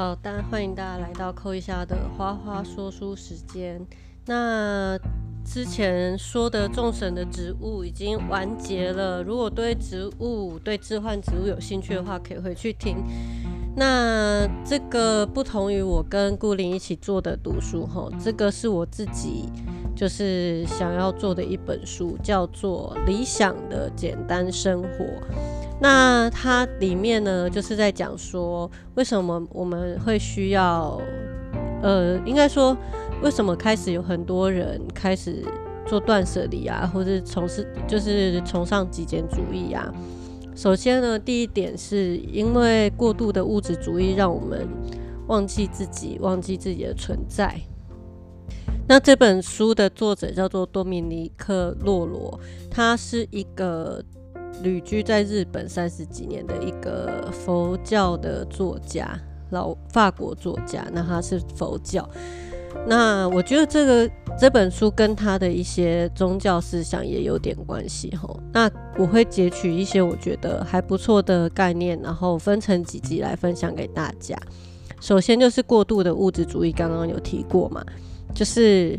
好，大家欢迎大家来到扣一下的花花说书时间。那之前说的众神的植物已经完结了，如果对植物、对置换植物有兴趣的话，可以回去听。那这个不同于我跟顾林一起做的读书哈，这个是我自己就是想要做的一本书，叫做《理想的简单生活》。那它里面呢，就是在讲说，为什么我们会需要，呃，应该说，为什么开始有很多人开始做断舍离啊，或者从事就是崇尚极简主义啊。首先呢，第一点是因为过度的物质主义让我们忘记自己，忘记自己的存在。那这本书的作者叫做多米尼克·洛罗，他是一个。旅居在日本三十几年的一个佛教的作家，老法国作家，那他是佛教。那我觉得这个这本书跟他的一些宗教思想也有点关系吼。那我会截取一些我觉得还不错的概念，然后分成几集来分享给大家。首先就是过度的物质主义，刚刚有提过嘛，就是。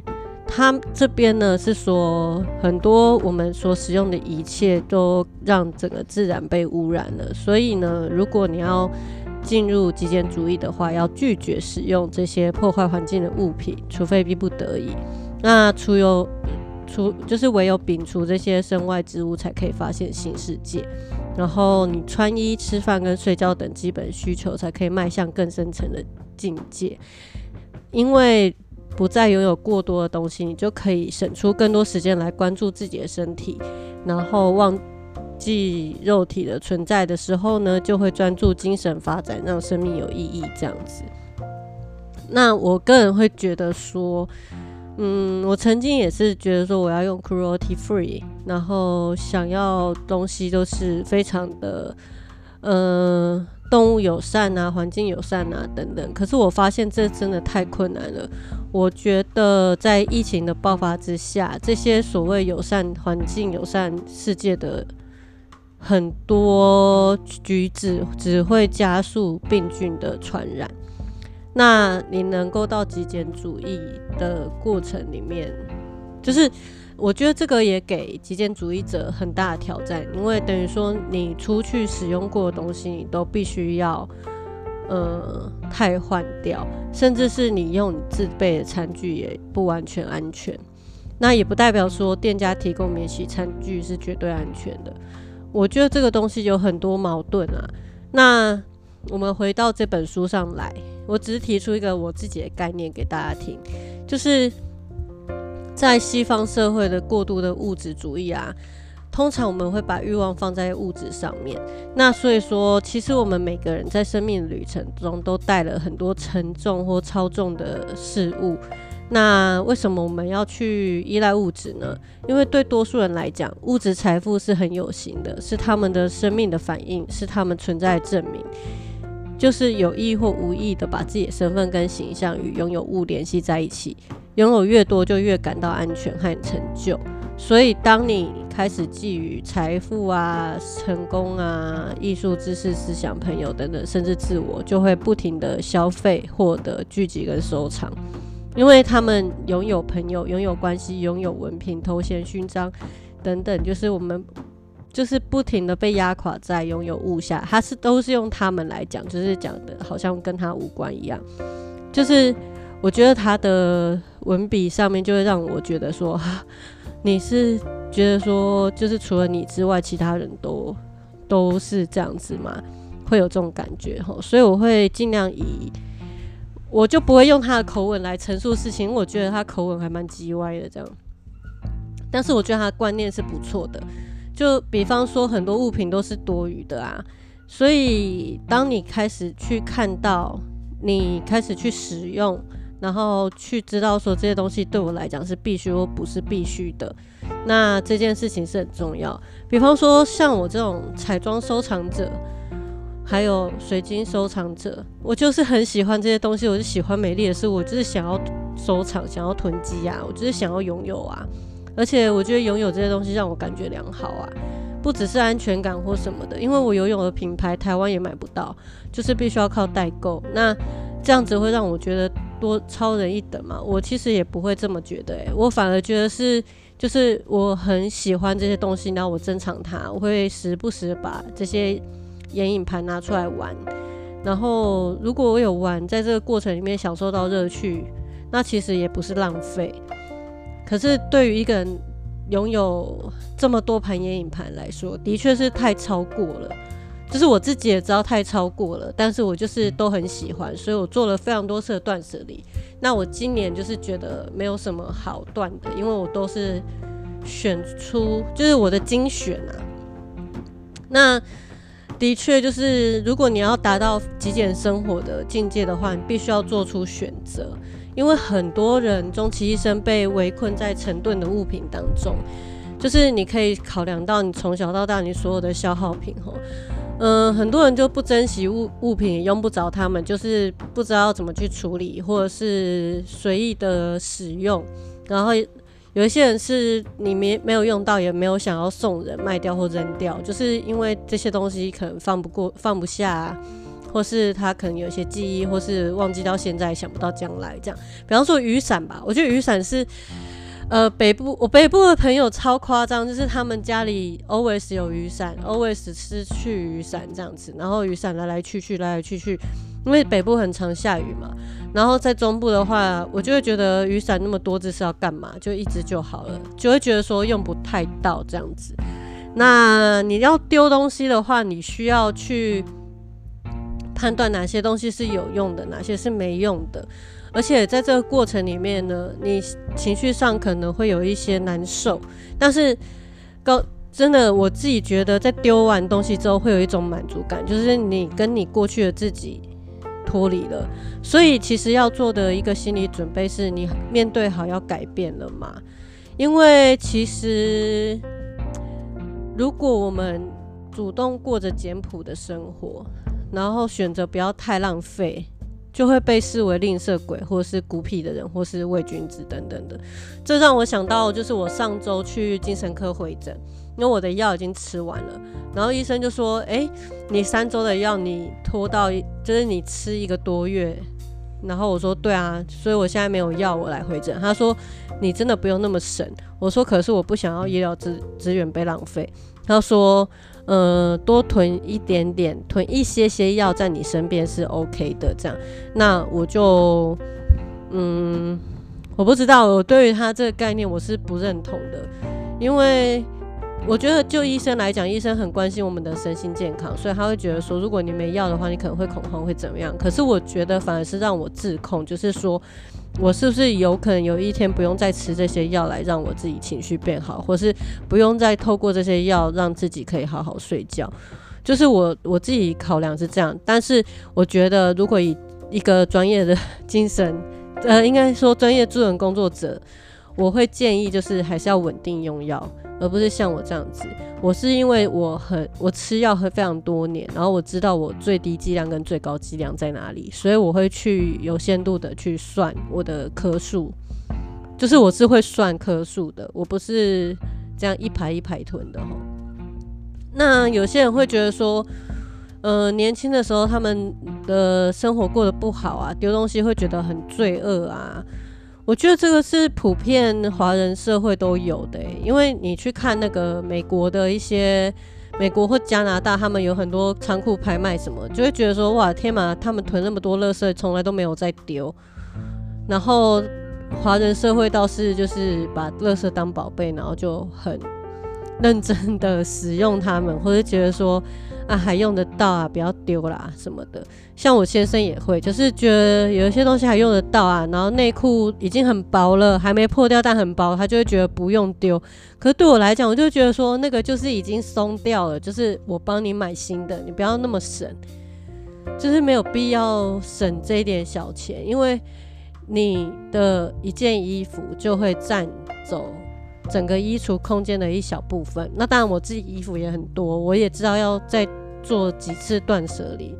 他这边呢是说，很多我们所使用的一切都让整个自然被污染了。所以呢，如果你要进入极简主义的话，要拒绝使用这些破坏环境的物品，除非逼不得已。那除有除就是唯有摒除这些身外之物，才可以发现新世界。然后你穿衣、吃饭跟睡觉等基本需求，才可以迈向更深层的境界。因为不再拥有过多的东西，你就可以省出更多时间来关注自己的身体，然后忘记肉体的存在的时候呢，就会专注精神发展，让生命有意义。这样子，那我个人会觉得说，嗯，我曾经也是觉得说，我要用 cruelty free，然后想要东西都是非常的，嗯。动物友善啊，环境友善啊，等等。可是我发现这真的太困难了。我觉得在疫情的爆发之下，这些所谓友善环境、友善世界的很多举止，只会加速病菌的传染。那你能够到极简主义的过程里面，就是。我觉得这个也给极简主义者很大的挑战，因为等于说你出去使用过的东西，你都必须要呃汰换掉，甚至是你用你自备的餐具也不完全安全。那也不代表说店家提供免洗餐具是绝对安全的。我觉得这个东西有很多矛盾啊。那我们回到这本书上来，我只是提出一个我自己的概念给大家听，就是。在西方社会的过度的物质主义啊，通常我们会把欲望放在物质上面。那所以说，其实我们每个人在生命旅程中都带了很多沉重或超重的事物。那为什么我们要去依赖物质呢？因为对多数人来讲，物质财富是很有形的，是他们的生命的反应，是他们存在的证明。就是有意或无意的把自己的身份跟形象与拥有物联系在一起。拥有越多，就越感到安全和成就。所以，当你开始觊觎财富啊、成功啊、艺术、知识、思想、朋友等等，甚至自我，就会不停的消费、获得、聚集跟收藏。因为他们拥有朋友、拥有关系、拥有文凭、头衔、勋章等等，就是我们就是不停的被压垮在拥有物下。他是都是用他们来讲，就是讲的好像跟他无关一样，就是。我觉得他的文笔上面就会让我觉得说，你是觉得说，就是除了你之外，其他人都都是这样子吗？会有这种感觉哈，所以我会尽量以，我就不会用他的口吻来陈述事情，因为我觉得他口吻还蛮叽歪的这样。但是我觉得他的观念是不错的，就比方说很多物品都是多余的啊，所以当你开始去看到，你开始去使用。然后去知道说这些东西对我来讲是必须或不是必须的，那这件事情是很重要。比方说像我这种彩妆收藏者，还有水晶收藏者，我就是很喜欢这些东西，我就喜欢美丽的事物，我就是想要收藏，想要囤积啊，我就是想要拥有啊。而且我觉得拥有这些东西让我感觉良好啊，不只是安全感或什么的，因为我游泳的品牌台湾也买不到，就是必须要靠代购。那这样子会让我觉得多超人一等嘛？我其实也不会这么觉得，诶，我反而觉得是，就是我很喜欢这些东西，然后我珍藏它，我会时不时把这些眼影盘拿出来玩。然后如果我有玩，在这个过程里面享受到乐趣，那其实也不是浪费。可是对于一个人拥有这么多盘眼影盘来说，的确是太超过了。就是我自己也知道太超过了，但是我就是都很喜欢，所以我做了非常多次的断舍离。那我今年就是觉得没有什么好断的，因为我都是选出就是我的精选啊。那的确就是，如果你要达到极简生活的境界的话，你必须要做出选择，因为很多人终其一生被围困在成吨的物品当中。就是你可以考量到你从小到大你所有的消耗品吼。嗯，很多人就不珍惜物物品，也用不着他们，就是不知道怎么去处理，或者是随意的使用。然后有一些人是你没没有用到，也没有想要送人、卖掉或扔掉，就是因为这些东西可能放不过、放不下，或是他可能有一些记忆，或是忘记到现在，想不到将来这样。比方说雨伞吧，我觉得雨伞是。呃，北部我北部的朋友超夸张，就是他们家里 always 有雨伞，always 失去雨伞这样子，然后雨伞来来去去，来来去去，因为北部很常下雨嘛。然后在中部的话，我就会觉得雨伞那么多这是要干嘛？就一支就好了，就会觉得说用不太到这样子。那你要丢东西的话，你需要去判断哪些东西是有用的，哪些是没用的。而且在这个过程里面呢，你情绪上可能会有一些难受，但是高真的我自己觉得，在丢完东西之后会有一种满足感，就是你跟你过去的自己脱离了。所以其实要做的一个心理准备是，你面对好要改变了嘛？因为其实如果我们主动过着简朴的生活，然后选择不要太浪费。就会被视为吝啬鬼，或是孤僻的人，或是伪君子等等的。这让我想到，就是我上周去精神科会诊，因为我的药已经吃完了，然后医生就说：“哎，你三周的药你拖到，就是你吃一个多月。”然后我说：“对啊，所以我现在没有药，我来回诊。”他说：“你真的不用那么省。”我说：“可是我不想要医疗资资源被浪费。”他说。呃，多囤一点点，囤一些些药在你身边是 OK 的。这样，那我就，嗯，我不知道，我对于他这个概念我是不认同的，因为我觉得就医生来讲，医生很关心我们的身心健康，所以他会觉得说，如果你没药的话，你可能会恐慌，会怎么样？可是我觉得反而是让我自控，就是说。我是不是有可能有一天不用再吃这些药来让我自己情绪变好，或是不用再透过这些药让自己可以好好睡觉？就是我我自己考量是这样，但是我觉得如果以一个专业的精神，呃，应该说专业助人工作者，我会建议就是还是要稳定用药。而不是像我这样子，我是因为我很我吃药喝非常多年，然后我知道我最低剂量跟最高剂量在哪里，所以我会去有限度的去算我的颗数，就是我是会算颗数的，我不是这样一排一排囤的哈。那有些人会觉得说，呃，年轻的时候他们的生活过得不好啊，丢东西会觉得很罪恶啊。我觉得这个是普遍华人社会都有的，因为你去看那个美国的一些美国或加拿大，他们有很多仓库拍卖什么，就会觉得说哇天嘛，他们囤那么多垃圾，从来都没有在丢。然后华人社会倒是就是把垃圾当宝贝，然后就很认真的使用它们，或者觉得说。啊，还用得到啊，不要丢啦什么的。像我先生也会，就是觉得有一些东西还用得到啊，然后内裤已经很薄了，还没破掉但很薄，他就会觉得不用丢。可是对我来讲，我就觉得说那个就是已经松掉了，就是我帮你买新的，你不要那么省，就是没有必要省这一点小钱，因为你的一件衣服就会占走。整个衣橱空间的一小部分，那当然我自己衣服也很多，我也知道要再做几次断舍离，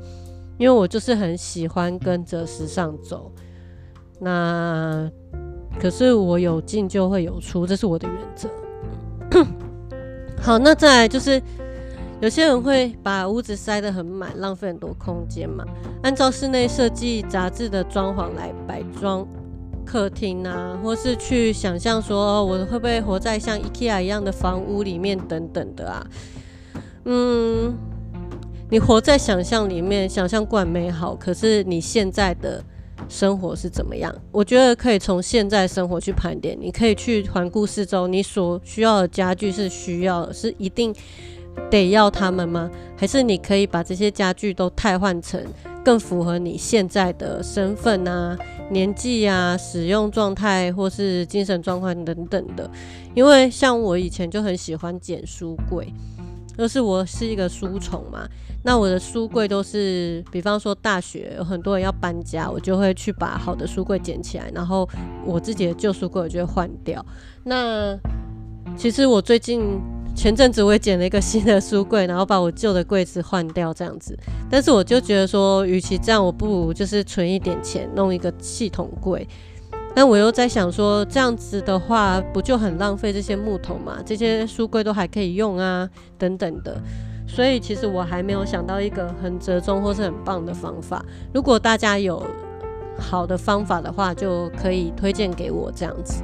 因为我就是很喜欢跟着时尚走。那可是我有进就会有出，这是我的原则。好，那再来就是有些人会把屋子塞得很满，浪费很多空间嘛。按照室内设计杂志的装潢来摆装客厅啊，或是去想象说我会不会活在像 IKEA 一样的房屋里面等等的啊。嗯，你活在想象里面，想象惯美好，可是你现在的。生活是怎么样？我觉得可以从现在生活去盘点。你可以去环顾四周，你所需要的家具是需要是一定得要他们吗？还是你可以把这些家具都替换成更符合你现在的身份啊、年纪啊、使用状态或是精神状况等等的？因为像我以前就很喜欢捡书柜。就是我是一个书虫嘛，那我的书柜都是，比方说大学有很多人要搬家，我就会去把好的书柜捡起来，然后我自己的旧书柜我就会换掉。那其实我最近前阵子我也捡了一个新的书柜，然后把我旧的柜子换掉这样子。但是我就觉得说，与其这样，我不如就是存一点钱弄一个系统柜。但我又在想说，这样子的话，不就很浪费这些木头嘛？这些书柜都还可以用啊，等等的。所以其实我还没有想到一个很折中或是很棒的方法。如果大家有好的方法的话，就可以推荐给我这样子。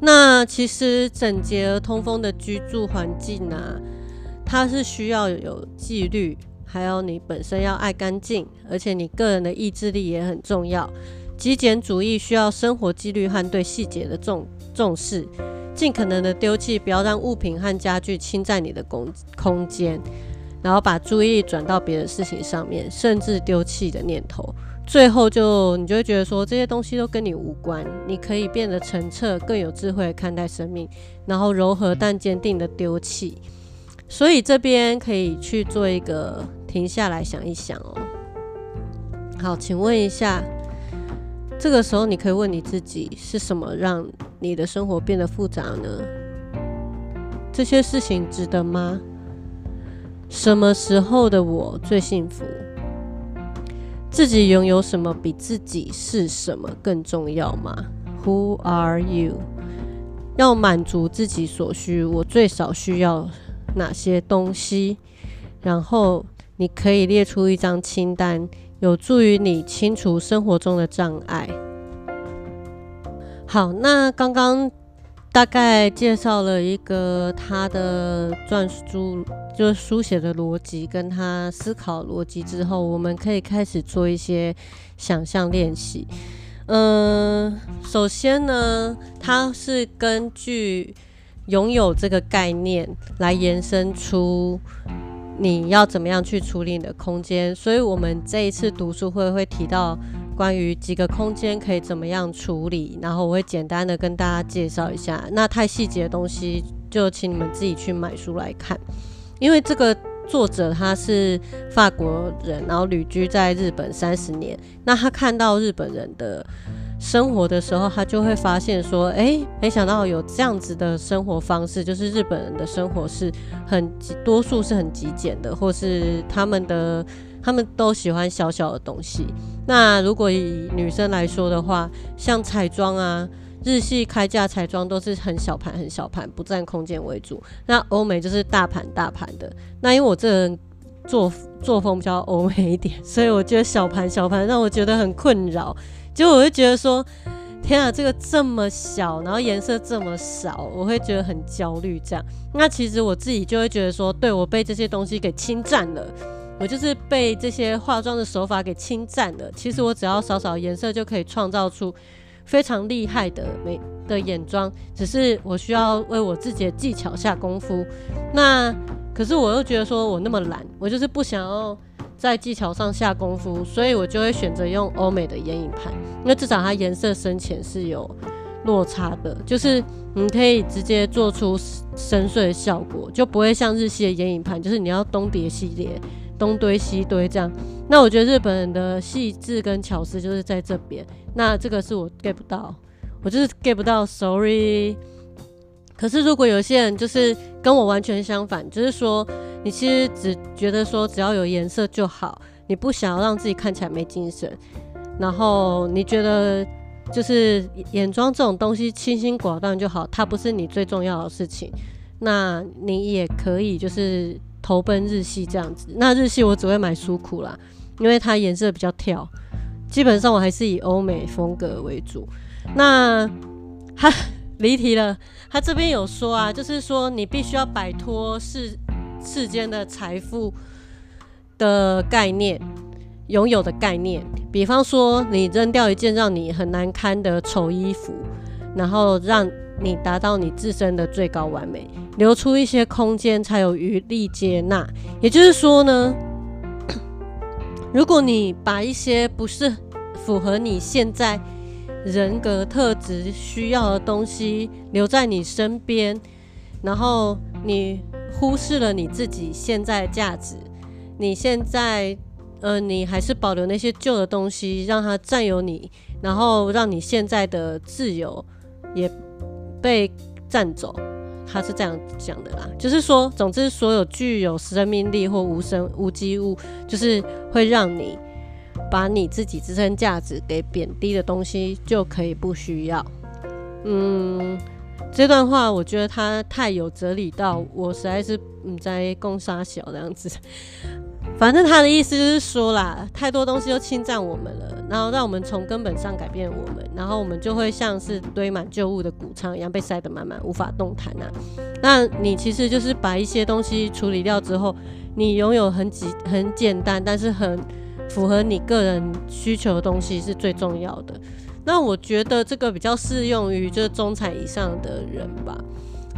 那其实整洁而通风的居住环境啊，它是需要有纪律，还有你本身要爱干净，而且你个人的意志力也很重要。极简主义需要生活纪律和对细节的重重视，尽可能的丢弃，不要让物品和家具侵占你的空空间，然后把注意力转到别的事情上面，甚至丢弃的念头。最后就你就会觉得说这些东西都跟你无关，你可以变得澄澈，更有智慧看待生命，然后柔和但坚定的丢弃。所以这边可以去做一个停下来想一想哦。好，请问一下。这个时候，你可以问你自己：是什么让你的生活变得复杂呢？这些事情值得吗？什么时候的我最幸福？自己拥有什么比自己是什么更重要吗？Who are you？要满足自己所需，我最少需要哪些东西？然后你可以列出一张清单。有助于你清除生活中的障碍。好，那刚刚大概介绍了一个他的撰书，就是书写的逻辑，跟他思考逻辑之后，我们可以开始做一些想象练习。嗯，首先呢，它是根据拥有这个概念来延伸出。你要怎么样去处理你的空间？所以，我们这一次读书会会提到关于几个空间可以怎么样处理，然后我会简单的跟大家介绍一下。那太细节的东西，就请你们自己去买书来看。因为这个作者他是法国人，然后旅居在日本三十年，那他看到日本人的。生活的时候，他就会发现说：“哎，没想到有这样子的生活方式，就是日本人的生活是很多数是很极简的，或是他们的他们都喜欢小小的东西。那如果以女生来说的话，像彩妆啊，日系开价彩妆都是很小盘很小盘，不占空间为主。那欧美就是大盘大盘的。那因为我这人作作风比较欧美一点，所以我觉得小盘小盘让我觉得很困扰。”就我会觉得说，天啊，这个这么小，然后颜色这么少，我会觉得很焦虑。这样，那其实我自己就会觉得说，对我被这些东西给侵占了，我就是被这些化妆的手法给侵占了。其实我只要少少颜色就可以创造出非常厉害的美的眼妆，只是我需要为我自己的技巧下功夫。那可是我又觉得说我那么懒，我就是不想要。在技巧上下功夫，所以我就会选择用欧美的眼影盘，因为至少它颜色深浅是有落差的，就是你可以直接做出深邃的效果，就不会像日系的眼影盘，就是你要东叠西叠、东堆西堆这样。那我觉得日本人的细致跟巧思就是在这边，那这个是我 get 不到，我就是 get 不到，sorry。可是如果有些人就是跟我完全相反，就是说。你其实只觉得说只要有颜色就好，你不想要让自己看起来没精神，然后你觉得就是眼妆这种东西清新寡断就好，它不是你最重要的事情。那你也可以就是投奔日系这样子。那日系我只会买舒库啦，因为它颜色比较跳。基本上我还是以欧美风格为主。那哈离题了，他这边有说啊，就是说你必须要摆脱世世间的财富的概念，拥有的概念。比方说，你扔掉一件让你很难堪的丑衣服，然后让你达到你自身的最高完美，留出一些空间才有余力接纳。也就是说呢，如果你把一些不是符合你现在人格特质需要的东西留在你身边，然后你忽视了你自己现在价值，你现在呃，你还是保留那些旧的东西，让它占有你，然后让你现在的自由也被占走。他是这样讲的啦，就是说，总之，所有具有生命力或无生无机物，就是会让你。把你自己自身价值给贬低的东西就可以不需要。嗯，这段话我觉得他太有哲理到我实在是嗯在攻杀小这样子。反正他的意思就是说啦，太多东西都侵占我们了，然后让我们从根本上改变我们，然后我们就会像是堆满旧物的谷仓一样被塞得满满，无法动弹啊。那你其实就是把一些东西处理掉之后，你拥有很简很简单，但是很。符合你个人需求的东西是最重要的。那我觉得这个比较适用于就是中产以上的人吧。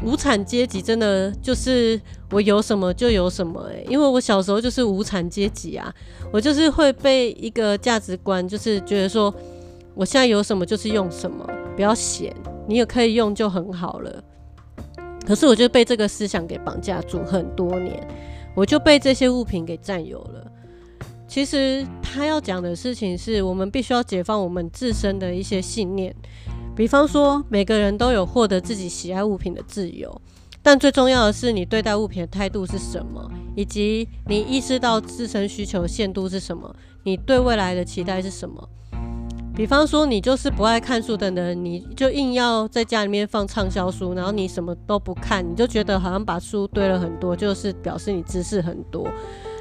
无产阶级真的就是我有什么就有什么诶，因为我小时候就是无产阶级啊，我就是会被一个价值观，就是觉得说我现在有什么就是用什么，不要闲，你也可以用就很好了。可是我就被这个思想给绑架住很多年，我就被这些物品给占有了。其实他要讲的事情是我们必须要解放我们自身的一些信念，比方说每个人都有获得自己喜爱物品的自由，但最重要的是你对待物品的态度是什么，以及你意识到自身需求限度是什么，你对未来的期待是什么。比方说你就是不爱看书的人，你就硬要在家里面放畅销书，然后你什么都不看，你就觉得好像把书堆了很多，就是表示你知识很多。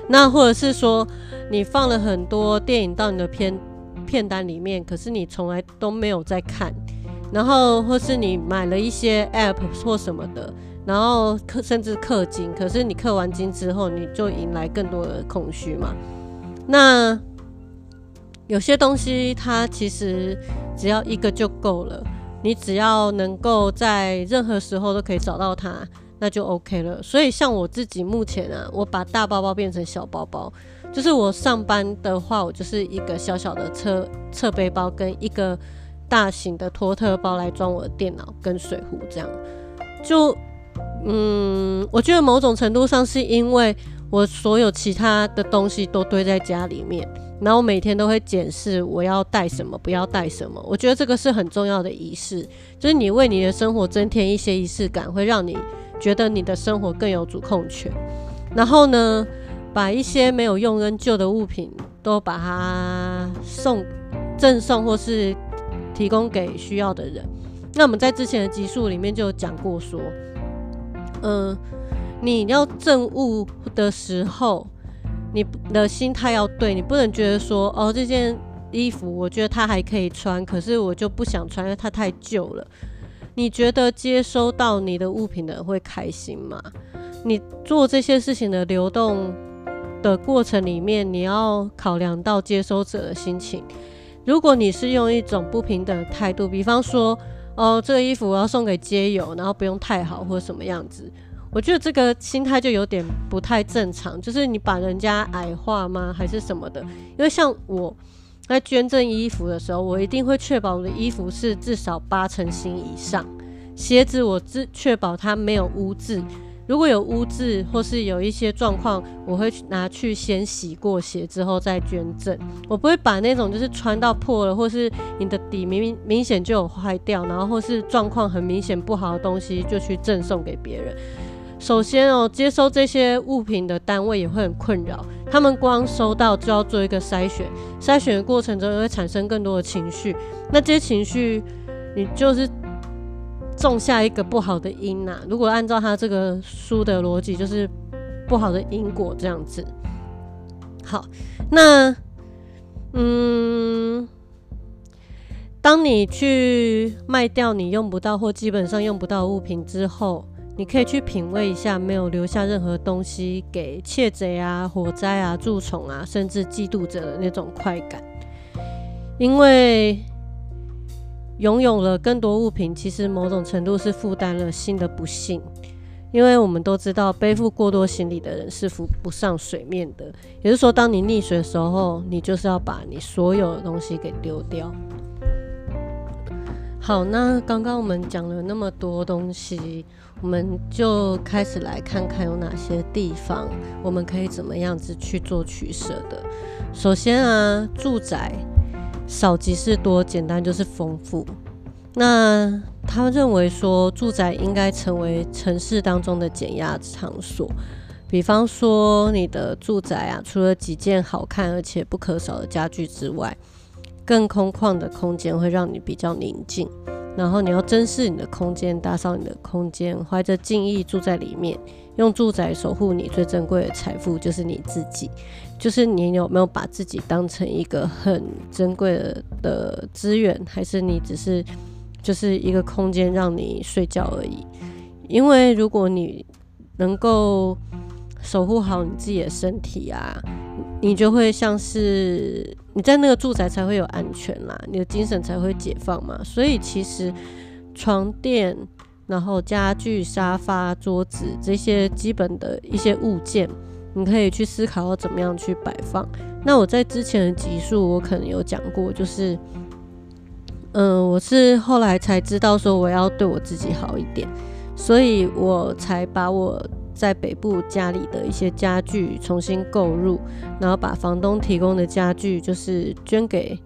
那或者是说，你放了很多电影到你的片片单里面，可是你从来都没有在看，然后或是你买了一些 app 或什么的，然后氪甚至氪金，可是你氪完金之后，你就迎来更多的空虚嘛。那有些东西它其实只要一个就够了，你只要能够在任何时候都可以找到它。那就 OK 了。所以像我自己目前啊，我把大包包变成小包包，就是我上班的话，我就是一个小小的侧侧背包跟一个大型的托特包来装我的电脑跟水壶，这样。就嗯，我觉得某种程度上是因为我所有其他的东西都堆在家里面，然后我每天都会检视我要带什么，不要带什么。我觉得这个是很重要的仪式，就是你为你的生活增添一些仪式感，会让你。觉得你的生活更有主控权，然后呢，把一些没有用跟旧的物品都把它送赠送或是提供给需要的人。那我们在之前的集数里面就讲过说，嗯，你要赠物的时候，你的心态要对，你不能觉得说，哦，这件衣服我觉得它还可以穿，可是我就不想穿，因为它太旧了。你觉得接收到你的物品的人会开心吗？你做这些事情的流动的过程里面，你要考量到接收者的心情。如果你是用一种不平等的态度，比方说，哦，这个衣服我要送给街友，然后不用太好或什么样子，我觉得这个心态就有点不太正常。就是你把人家矮化吗，还是什么的？因为像我。在捐赠衣服的时候，我一定会确保我的衣服是至少八成新以上。鞋子我自确保它没有污渍，如果有污渍或是有一些状况，我会拿去先洗过鞋之后再捐赠。我不会把那种就是穿到破了，或是你的底明明明显就有坏掉，然后或是状况很明显不好的东西就去赠送给别人。首先哦，接收这些物品的单位也会很困扰，他们光收到就要做一个筛选，筛选的过程中会产生更多的情绪，那这些情绪，你就是种下一个不好的因呐。如果按照他这个书的逻辑，就是不好的因果这样子。好，那嗯，当你去卖掉你用不到或基本上用不到物品之后。你可以去品味一下，没有留下任何东西给窃贼啊、火灾啊、蛀虫啊，甚至嫉妒者的那种快感。因为拥有了更多物品，其实某种程度是负担了新的不幸。因为我们都知道，背负过多行李的人是浮不上水面的。也就是说，当你溺水的时候，你就是要把你所有的东西给丢掉。好，那刚刚我们讲了那么多东西。我们就开始来看看有哪些地方我们可以怎么样子去做取舍的。首先啊，住宅少即是多，简单就是丰富。那他认为说，住宅应该成为城市当中的减压场所。比方说，你的住宅啊，除了几件好看而且不可少的家具之外，更空旷的空间会让你比较宁静。然后你要珍视你的空间，打扫你的空间，怀着敬意住在里面，用住宅守护你最珍贵的财富，就是你自己。就是你有没有把自己当成一个很珍贵的的资源，还是你只是就是一个空间让你睡觉而已？因为如果你能够守护好你自己的身体啊。你就会像是你在那个住宅才会有安全啦，你的精神才会解放嘛。所以其实床垫、然后家具、沙发、桌子这些基本的一些物件，你可以去思考要怎么样去摆放。那我在之前的集数我可能有讲过，就是嗯，我是后来才知道说我要对我自己好一点，所以我才把我。在北部家里的一些家具重新购入，然后把房东提供的家具就是捐给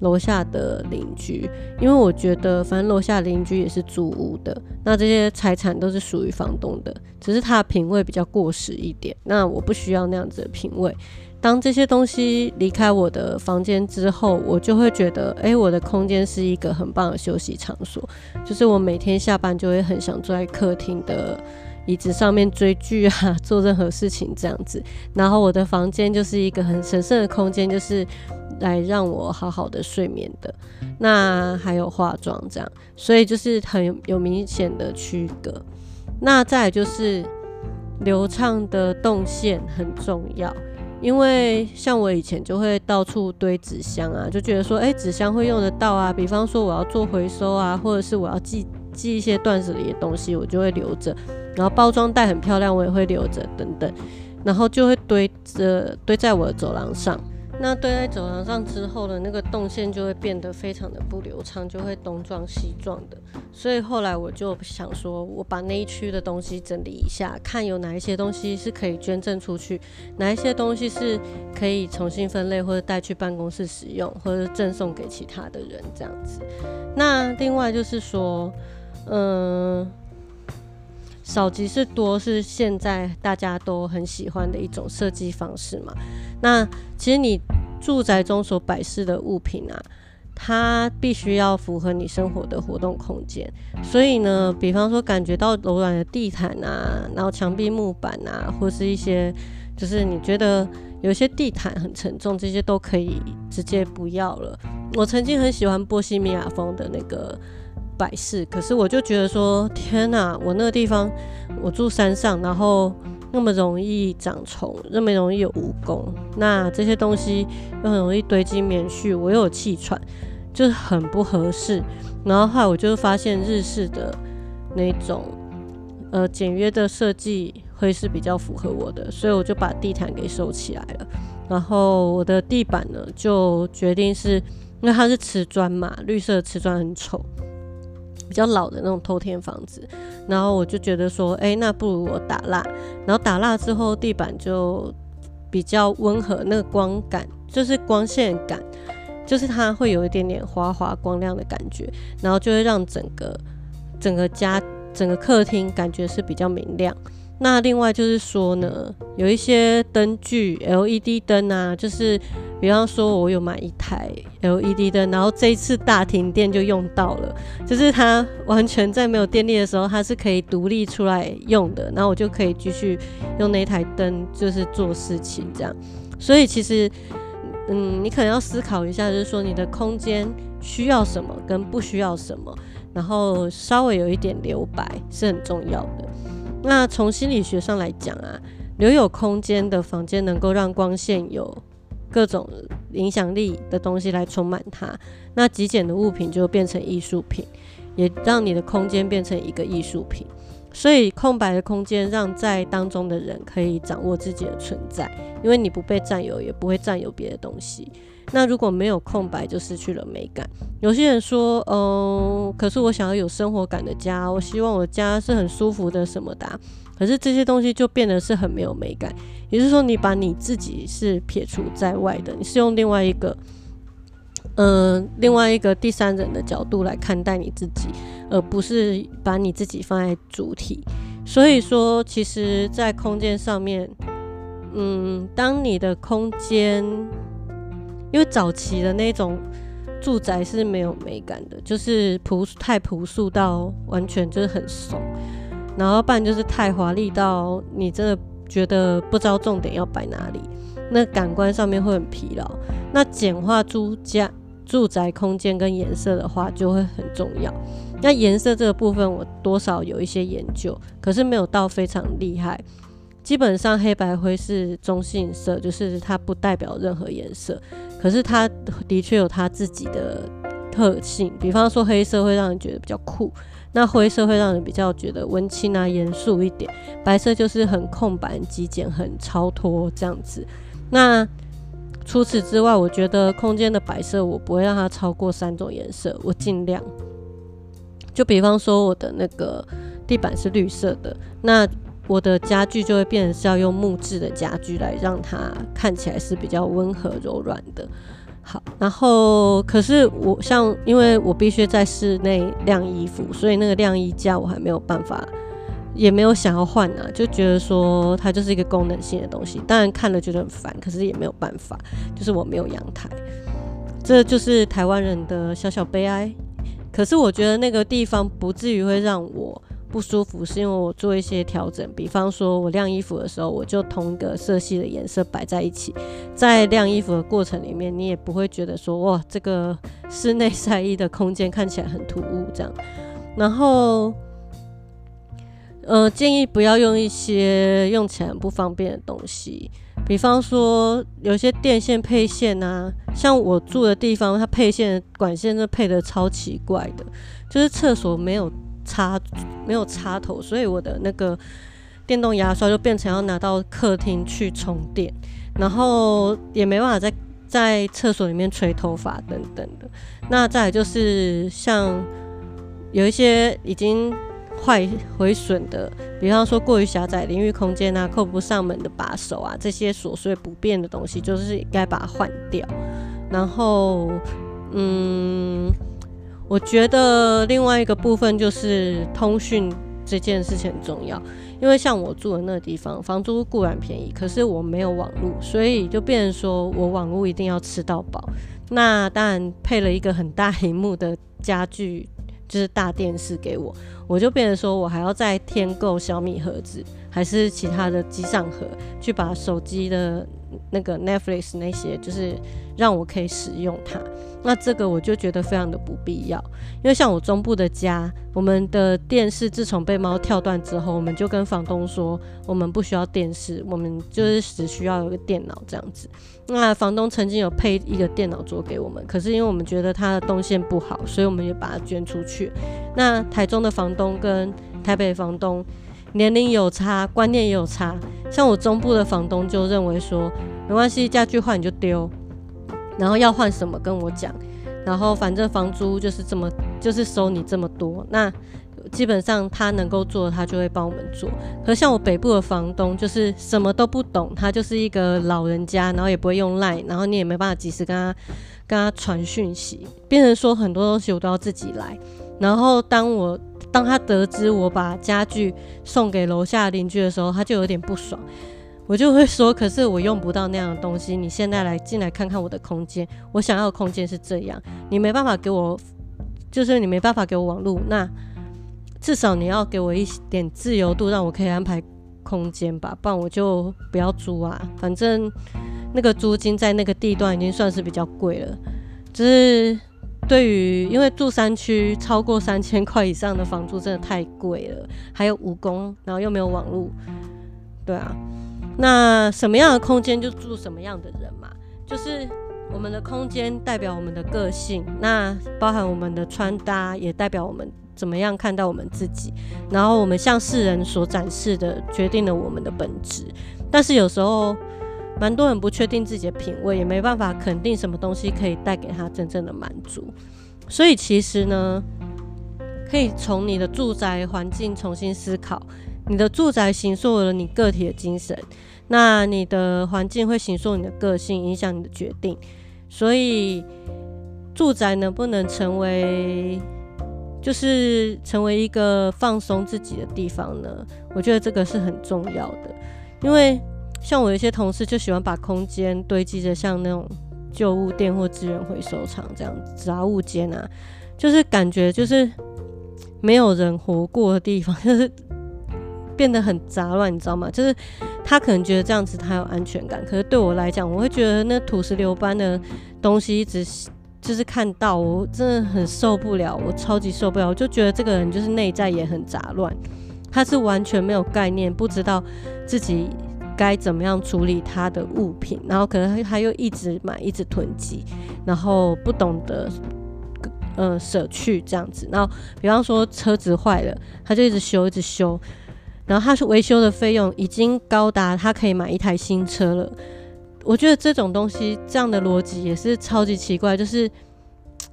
楼下的邻居，因为我觉得反正楼下邻居也是租屋的，那这些财产都是属于房东的，只是他的品味比较过时一点，那我不需要那样子的品味。当这些东西离开我的房间之后，我就会觉得，哎，我的空间是一个很棒的休息场所，就是我每天下班就会很想坐在客厅的。椅子上面追剧啊，做任何事情这样子。然后我的房间就是一个很神圣的空间，就是来让我好好的睡眠的。那还有化妆这样，所以就是很有明显的区隔。那再就是流畅的动线很重要，因为像我以前就会到处堆纸箱啊，就觉得说，哎，纸箱会用得到啊。比方说我要做回收啊，或者是我要寄寄一些断舍离的东西，我就会留着。然后包装袋很漂亮，我也会留着等等，然后就会堆着堆在我的走廊上。那堆在走廊上之后的那个动线就会变得非常的不流畅，就会东撞西撞的。所以后来我就想说，我把那一区的东西整理一下，看有哪一些东西是可以捐赠出去，哪一些东西是可以重新分类或者带去办公室使用，或者赠送给其他的人这样子。那另外就是说，嗯。少即是多，是现在大家都很喜欢的一种设计方式嘛？那其实你住宅中所摆设的物品啊，它必须要符合你生活的活动空间。所以呢，比方说感觉到柔软的地毯啊，然后墙壁木板啊，或是一些就是你觉得有些地毯很沉重，这些都可以直接不要了。我曾经很喜欢波西米亚风的那个。百事，可是我就觉得说，天哪！我那个地方，我住山上，然后那么容易长虫，那么容易有蜈蚣，那这些东西又很容易堆积棉絮，我又有气喘，就是很不合适。然后后来我就发现日式的那种呃简约的设计会是比较符合我的，所以我就把地毯给收起来了。然后我的地板呢，就决定是因为它是瓷砖嘛，绿色瓷砖很丑。比较老的那种偷天房子，然后我就觉得说，哎，那不如我打蜡，然后打蜡之后地板就比较温和，那个光感就是光线感，就是它会有一点点滑滑光亮的感觉，然后就会让整个整个家整个客厅感觉是比较明亮。那另外就是说呢，有一些灯具 LED 灯啊，就是比方说，我有买一台 LED 灯，然后这一次大停电就用到了，就是它完全在没有电力的时候，它是可以独立出来用的，然后我就可以继续用那台灯，就是做事情这样。所以其实，嗯，你可能要思考一下，就是说你的空间需要什么跟不需要什么，然后稍微有一点留白是很重要的。那从心理学上来讲啊，留有空间的房间能够让光线有。各种影响力的东西来充满它，那极简的物品就变成艺术品，也让你的空间变成一个艺术品。所以空白的空间让在当中的人可以掌握自己的存在，因为你不被占有，也不会占有别的东西。那如果没有空白，就失去了美感。有些人说，嗯，可是我想要有生活感的家，我希望我的家是很舒服的什么的。可是这些东西就变得是很没有美感，也就是说，你把你自己是撇除在外的，你是用另外一个，嗯，另外一个第三人的角度来看待你自己，而不是把你自己放在主体。所以说，其实，在空间上面，嗯，当你的空间，因为早期的那种住宅是没有美感的，就是朴太朴素到完全就是很怂。然后不然就是太华丽到你真的觉得不知道重点要摆哪里，那感官上面会很疲劳。那简化住家住宅空间跟颜色的话就会很重要。那颜色这个部分我多少有一些研究，可是没有到非常厉害。基本上黑白灰是中性色，就是它不代表任何颜色，可是它的确有它自己的特性。比方说黑色会让人觉得比较酷。那灰色会让人比较觉得温馨啊、严肃一点，白色就是很空白、极简、很超脱这样子。那除此之外，我觉得空间的白色我不会让它超过三种颜色，我尽量。就比方说我的那个地板是绿色的，那我的家具就会变成是要用木质的家具来让它看起来是比较温和柔软的。好，然后可是我像，因为我必须在室内晾衣服，所以那个晾衣架我还没有办法，也没有想要换啊，就觉得说它就是一个功能性的东西，当然看了觉得很烦，可是也没有办法，就是我没有阳台，这就是台湾人的小小悲哀。可是我觉得那个地方不至于会让我。不舒服是因为我做一些调整，比方说我晾衣服的时候，我就同一个色系的颜色摆在一起，在晾衣服的过程里面，你也不会觉得说哇，这个室内晒衣的空间看起来很突兀这样。然后，呃，建议不要用一些用起来很不方便的东西，比方说有些电线配线啊，像我住的地方，它配线管线都配的超奇怪的，就是厕所没有。插没有插头，所以我的那个电动牙刷就变成要拿到客厅去充电，然后也没办法在在厕所里面吹头发等等的。那再就是像有一些已经坏毁损的，比方说过于狭窄淋浴空间啊，扣不上门的把手啊，这些琐碎不便的东西，就是该把它换掉。然后，嗯。我觉得另外一个部分就是通讯这件事情很重要，因为像我住的那个地方，房租固然便宜，可是我没有网络，所以就变成说我网络一定要吃到饱。那当然配了一个很大屏幕的家具，就是大电视给我，我就变成说我还要再添购小米盒子，还是其他的机上盒，去把手机的那个 Netflix 那些，就是让我可以使用它。那这个我就觉得非常的不必要，因为像我中部的家，我们的电视自从被猫跳断之后，我们就跟房东说，我们不需要电视，我们就是只需要有个电脑这样子。那房东曾经有配一个电脑桌给我们，可是因为我们觉得它的动线不好，所以我们也把它捐出去。那台中的房东跟台北房东年龄有差，观念也有差。像我中部的房东就认为说，没关系，家具坏你就丢。然后要换什么跟我讲，然后反正房租就是这么，就是收你这么多。那基本上他能够做，他就会帮我们做。可像我北部的房东，就是什么都不懂，他就是一个老人家，然后也不会用 Line，然后你也没办法及时跟他跟他传讯息，变成说很多东西我都要自己来。然后当我当他得知我把家具送给楼下邻居的时候，他就有点不爽。我就会说，可是我用不到那样的东西。你现在来进来看看我的空间，我想要的空间是这样，你没办法给我，就是你没办法给我网络，那至少你要给我一点自由度，让我可以安排空间吧，不然我就不要租啊。反正那个租金在那个地段已经算是比较贵了，就是对于因为住山区超过三千块以上的房租真的太贵了，还有武功，然后又没有网络，对啊。那什么样的空间就住什么样的人嘛，就是我们的空间代表我们的个性，那包含我们的穿搭也代表我们怎么样看到我们自己，然后我们向世人所展示的决定了我们的本质。但是有时候蛮多人不确定自己的品味，也没办法肯定什么东西可以带给他真正的满足。所以其实呢，可以从你的住宅环境重新思考。你的住宅形塑了你个体的精神，那你的环境会形塑你的个性，影响你的决定。所以，住宅能不能成为，就是成为一个放松自己的地方呢？我觉得这个是很重要的。因为像我一些同事就喜欢把空间堆积着像那种旧物店或资源回收厂这样杂物间啊，就是感觉就是没有人活过的地方，就是。变得很杂乱，你知道吗？就是他可能觉得这样子他有安全感，可是对我来讲，我会觉得那土石流般的东西一直就是看到，我真的很受不了，我超级受不了。我就觉得这个人就是内在也很杂乱，他是完全没有概念，不知道自己该怎么样处理他的物品，然后可能他又一直买，一直囤积，然后不懂得呃舍去这样子。然后比方说车子坏了，他就一直修，一直修。然后他是维修的费用已经高达他可以买一台新车了，我觉得这种东西这样的逻辑也是超级奇怪，就是，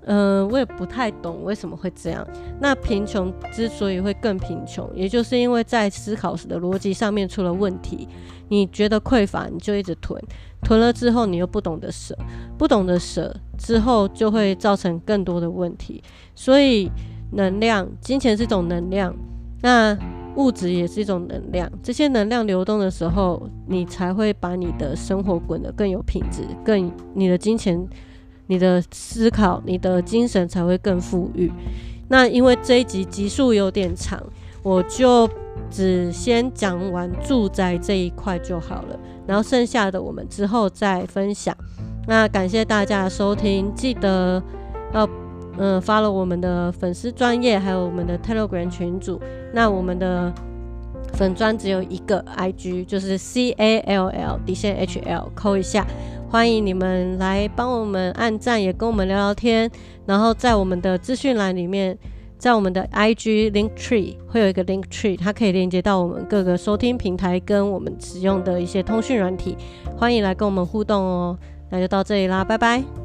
嗯，我也不太懂为什么会这样。那贫穷之所以会更贫穷，也就是因为在思考时的逻辑上面出了问题。你觉得匮乏，你就一直囤，囤了之后你又不懂得舍，不懂得舍之后就会造成更多的问题。所以能量，金钱是一种能量，那。物质也是一种能量，这些能量流动的时候，你才会把你的生活滚得更有品质，更你的金钱、你的思考、你的精神才会更富裕。那因为这一集集数有点长，我就只先讲完住宅这一块就好了，然后剩下的我们之后再分享。那感谢大家的收听，记得要。嗯，发了我们的粉丝专业，还有我们的 Telegram 群组。那我们的粉专只有一个 IG，就是 C A L L 底线 H L，扣一下。欢迎你们来帮我们按赞，也跟我们聊聊天。然后在我们的资讯栏里面，在我们的 IG Link Tree 会有一个 Link Tree，它可以连接到我们各个收听平台跟我们使用的一些通讯软体。欢迎来跟我们互动哦。那就到这里啦，拜拜。